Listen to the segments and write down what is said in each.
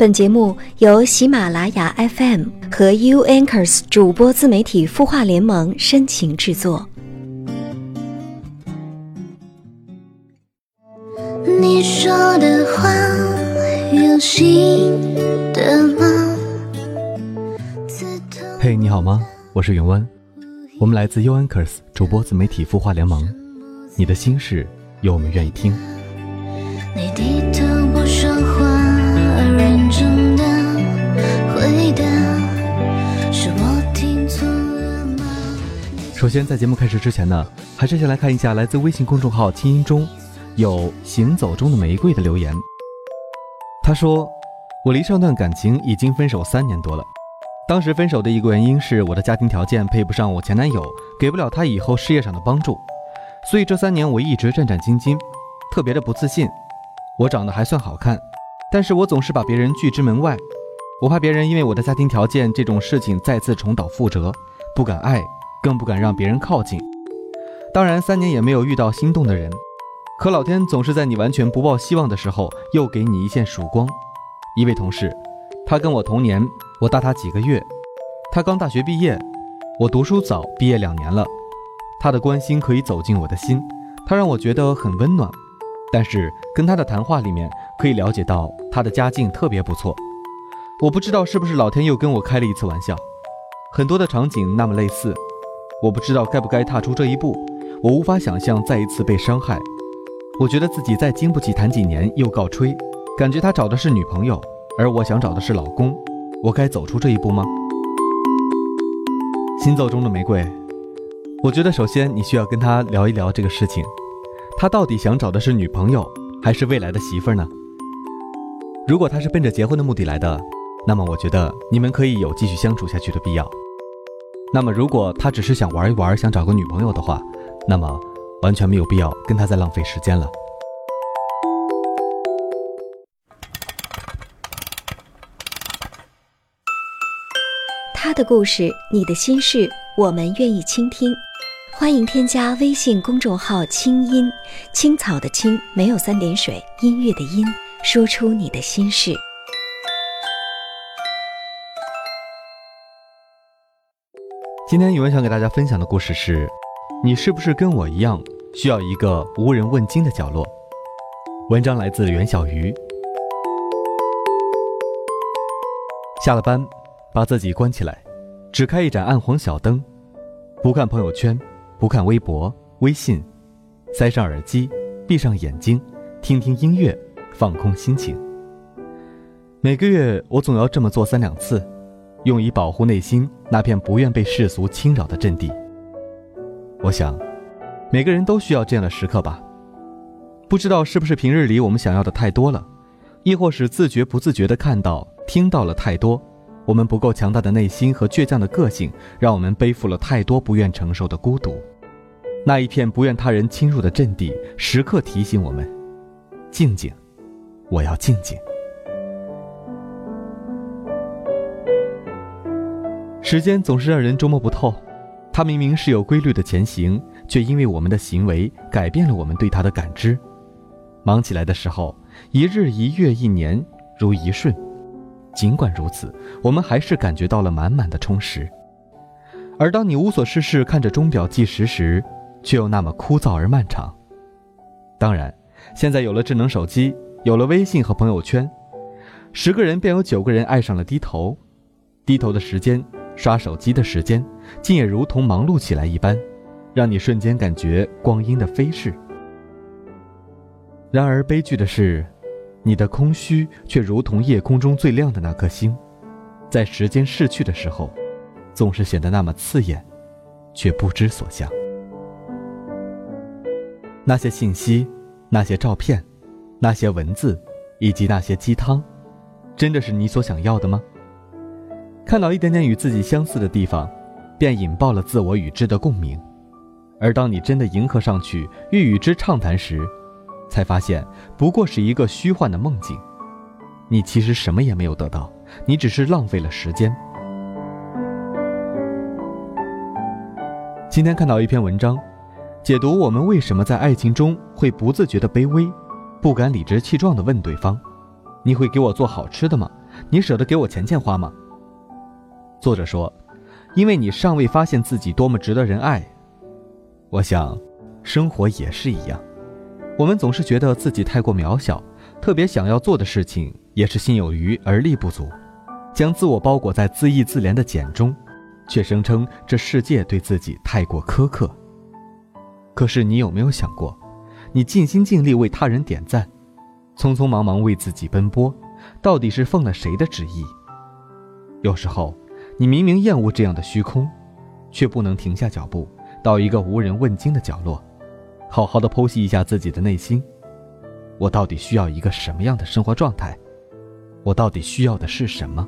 本节目由喜马拉雅 FM 和 U Anchors 主播自媒体孵化联盟深情制作。你说的话有心的吗？嘿，你好吗？我是云湾，我们来自 U Anchors 主播自媒体孵化联盟。你的心事，有我们愿意听。你低首先，在节目开始之前呢，还是先来看一下来自微信公众号“清音中”有“行走中的玫瑰”的留言。他说：“我离上段感情已经分手三年多了。”当时分手的一个原因是我的家庭条件配不上我前男友，给不了他以后事业上的帮助，所以这三年我一直战战兢兢，特别的不自信。我长得还算好看，但是我总是把别人拒之门外，我怕别人因为我的家庭条件这种事情再次重蹈覆辙，不敢爱，更不敢让别人靠近。当然，三年也没有遇到心动的人，可老天总是在你完全不抱希望的时候，又给你一线曙光。一位同事，他跟我同年。我大他几个月，他刚大学毕业，我读书早，毕业两年了。他的关心可以走进我的心，他让我觉得很温暖。但是跟他的谈话里面可以了解到他的家境特别不错。我不知道是不是老天又跟我开了一次玩笑，很多的场景那么类似，我不知道该不该踏出这一步。我无法想象再一次被伤害。我觉得自己再经不起谈几年又告吹，感觉他找的是女朋友，而我想找的是老公。我该走出这一步吗？行走中的玫瑰，我觉得首先你需要跟他聊一聊这个事情，他到底想找的是女朋友还是未来的媳妇儿呢？如果他是奔着结婚的目的来的，那么我觉得你们可以有继续相处下去的必要。那么如果他只是想玩一玩，想找个女朋友的话，那么完全没有必要跟他再浪费时间了。他的故事，你的心事，我们愿意倾听。欢迎添加微信公众号“清音青草”的青，没有三点水，音乐的音，说出你的心事。今天宇文想给大家分享的故事是：你是不是跟我一样，需要一个无人问津的角落？文章来自袁小鱼。下了班。把自己关起来，只开一盏暗黄小灯，不看朋友圈，不看微博、微信，塞上耳机，闭上眼睛，听听音乐，放空心情。每个月我总要这么做三两次，用以保护内心那片不愿被世俗侵扰的阵地。我想，每个人都需要这样的时刻吧。不知道是不是平日里我们想要的太多了，亦或是自觉不自觉地看到、听到了太多。我们不够强大的内心和倔强的个性，让我们背负了太多不愿承受的孤独。那一片不愿他人侵入的阵地，时刻提醒我们：静静，我要静静。时间总是让人捉摸不透，它明明是有规律的前行，却因为我们的行为改变了我们对它的感知。忙起来的时候，一日一月一年如一瞬。尽管如此，我们还是感觉到了满满的充实。而当你无所事事看着钟表计时时，却又那么枯燥而漫长。当然，现在有了智能手机，有了微信和朋友圈，十个人便有九个人爱上了低头。低头的时间，刷手机的时间，竟也如同忙碌起来一般，让你瞬间感觉光阴的飞逝。然而，悲剧的是。你的空虚却如同夜空中最亮的那颗星，在时间逝去的时候，总是显得那么刺眼，却不知所向。那些信息，那些照片，那些文字，以及那些鸡汤，真的是你所想要的吗？看到一点点与自己相似的地方，便引爆了自我与之的共鸣，而当你真的迎合上去，欲与之畅谈时，才发现，不过是一个虚幻的梦境。你其实什么也没有得到，你只是浪费了时间。今天看到一篇文章，解读我们为什么在爱情中会不自觉的卑微，不敢理直气壮的问对方：“你会给我做好吃的吗？你舍得给我钱钱花吗？作者说，因为你尚未发现自己多么值得人爱。我想，生活也是一样，我们总是觉得自己太过渺小，特别想要做的事情也是心有余而力不足，将自我包裹在自义自怜的茧中，却声称这世界对自己太过苛刻。可是你有没有想过，你尽心尽力为他人点赞，匆匆忙忙为自己奔波，到底是奉了谁的旨意？有时候，你明明厌恶这样的虚空，却不能停下脚步，到一个无人问津的角落，好好的剖析一下自己的内心：我到底需要一个什么样的生活状态？我到底需要的是什么？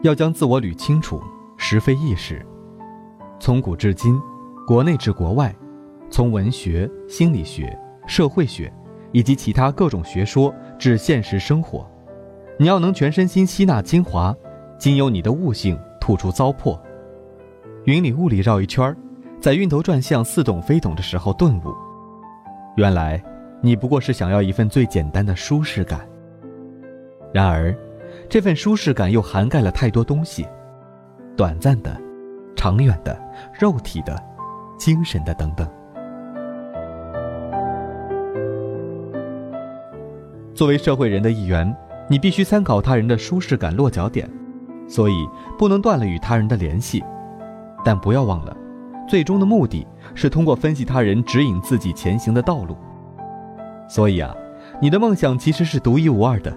要将自我捋清楚，实非易事。从古至今，国内至国外，从文学、心理学、社会学，以及其他各种学说至现实生活，你要能全身心吸纳精华，经由你的悟性吐出糟粕。云里雾里绕一圈在晕头转向、似懂非懂的时候顿悟，原来你不过是想要一份最简单的舒适感。然而。这份舒适感又涵盖了太多东西，短暂的、长远的、肉体的、精神的等等。作为社会人的一员，你必须参考他人的舒适感落脚点，所以不能断了与他人的联系。但不要忘了，最终的目的是通过分析他人指引自己前行的道路。所以啊，你的梦想其实是独一无二的。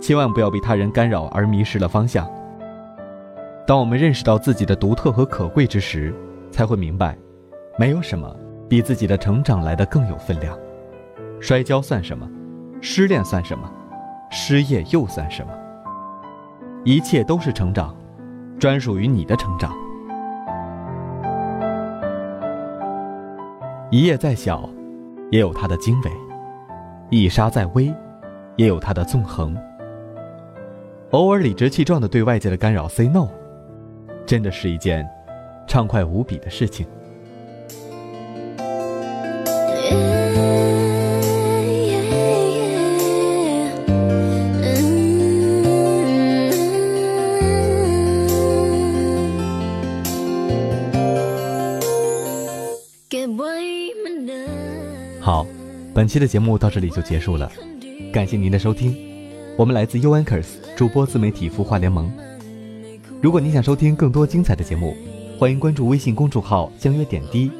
千万不要被他人干扰而迷失了方向。当我们认识到自己的独特和可贵之时，才会明白，没有什么比自己的成长来的更有分量。摔跤算什么？失恋算什么？失业又算什么？一切都是成长，专属于你的成长。一叶再小，也有它的经纬；一沙再微，也有它的纵横。偶尔理直气壮的对外界的干扰 say no，真的是一件畅快无比的事情。本期的节目到这里就结束了，感谢您的收听。我们来自 uankers 主播自媒体孵化联盟。如果您想收听更多精彩的节目，欢迎关注微信公众号“相约点滴”，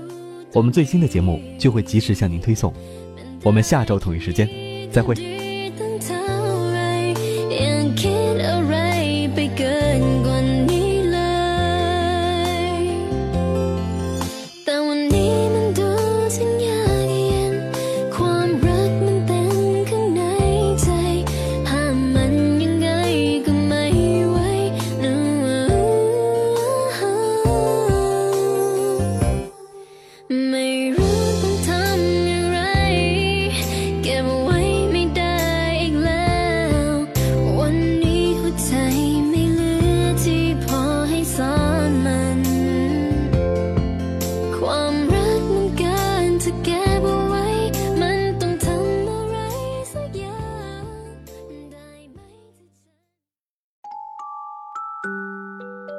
我们最新的节目就会及时向您推送。我们下周同一时间再会。